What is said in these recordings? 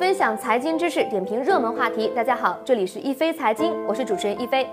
分享财经知识，点评热门话题。大家好，这里是一飞财经，我是主持人一飞。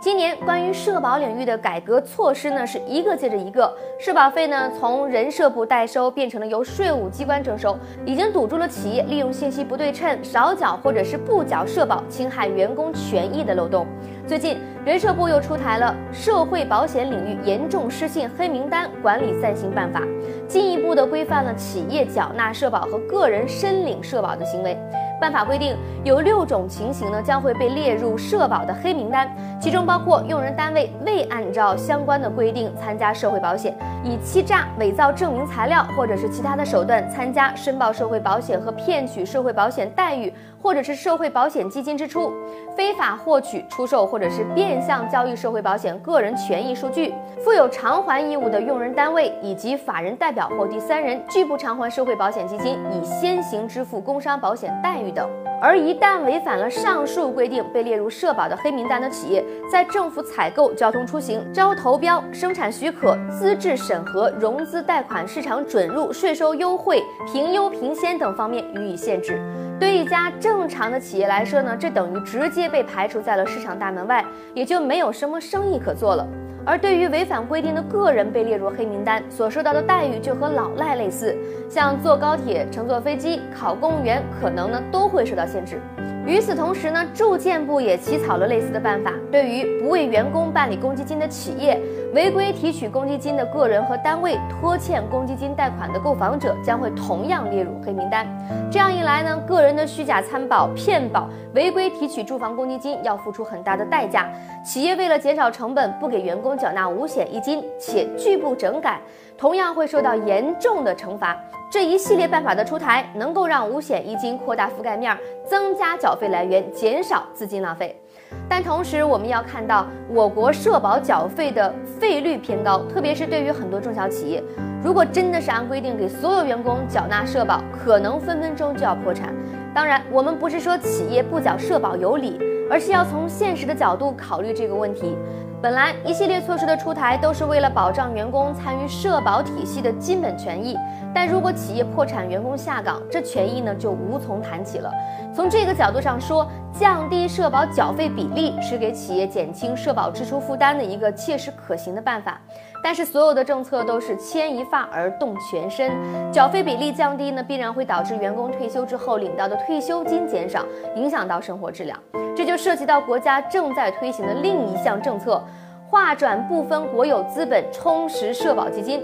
今年关于社保领域的改革措施呢，是一个接着一个。社保费呢，从人社部代收变成了由税务机关征收，已经堵住了企业利用信息不对称、少缴或者是不缴社保侵害员工权益的漏洞。最近，人社部又出台了《社会保险领域严重失信黑名单管理暂行办法》，进一步的规范了企业缴纳社保和个人申领社保的行为。办法规定，有六种情形呢将会被列入社保的黑名单，其中包括用人单位未按照相关的规定参加社会保险，以欺诈、伪造证明材料或者是其他的手段参加申报社会保险和骗取社会保险待遇或者是社会保险基金支出，非法获取、出售或者是变相交易社会保险个人权益数据，负有偿还义务的用人单位以及法人代表或第三人拒不偿还社会保险基金，以先行支付工伤保险待遇。等，而一旦违反了上述规定，被列入社保的黑名单的企业，在政府采购、交通出行、招投标、生产许可、资质审核、融资贷款、市场准入、税收优惠、评优评先等方面予以限制。对一家正常的企业来说呢，这等于直接被排除在了市场大门外，也就没有什么生意可做了。而对于违反规定的个人被列入黑名单，所受到的待遇就和老赖类似，像坐高铁、乘坐飞机、考公务员，可能呢都会受到限制。与此同时呢，住建部也起草了类似的办法，对于不为员工办理公积金的企业。违规提取公积金的个人和单位，拖欠公积金贷款的购房者将会同样列入黑名单。这样一来呢，个人的虚假参保、骗保、违规提取住房公积金要付出很大的代价。企业为了减少成本，不给员工缴纳五险一金，且拒不整改，同样会受到严重的惩罚。这一系列办法的出台，能够让五险一金扩大覆盖面，增加缴缴费来源，减少资金浪费。但同时，我们要看到我国社保缴费的费率偏高，特别是对于很多中小企业，如果真的是按规定给所有员工缴纳社保，可能分分钟就要破产。当然，我们不是说企业不缴社保有理，而是要从现实的角度考虑这个问题。本来一系列措施的出台都是为了保障员工参与社保体系的基本权益，但如果企业破产，员工下岗，这权益呢就无从谈起了。从这个角度上说，降低社保缴费比例是给企业减轻社保支出负担的一个切实可行的办法。但是所有的政策都是牵一发而动全身，缴费比例降低呢，必然会导致员工退休之后领到的退休金减少，影响到生活质量。这就涉及到国家正在推行的另一项政策，划转部分国有资本充实社保基金。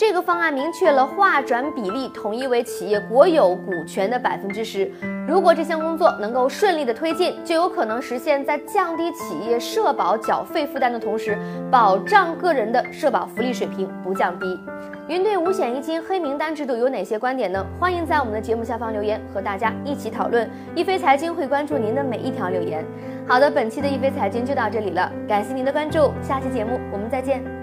这个方案明确了划转比例统一为企业国有股权的百分之十。如果这项工作能够顺利的推进，就有可能实现，在降低企业社保缴费负担的同时，保障个人的社保福利水平不降低。您对五险一金黑名单制度有哪些观点呢？欢迎在我们的节目下方留言，和大家一起讨论。一飞财经会关注您的每一条留言。好的，本期的一飞财经就到这里了，感谢您的关注，下期节目我们再见。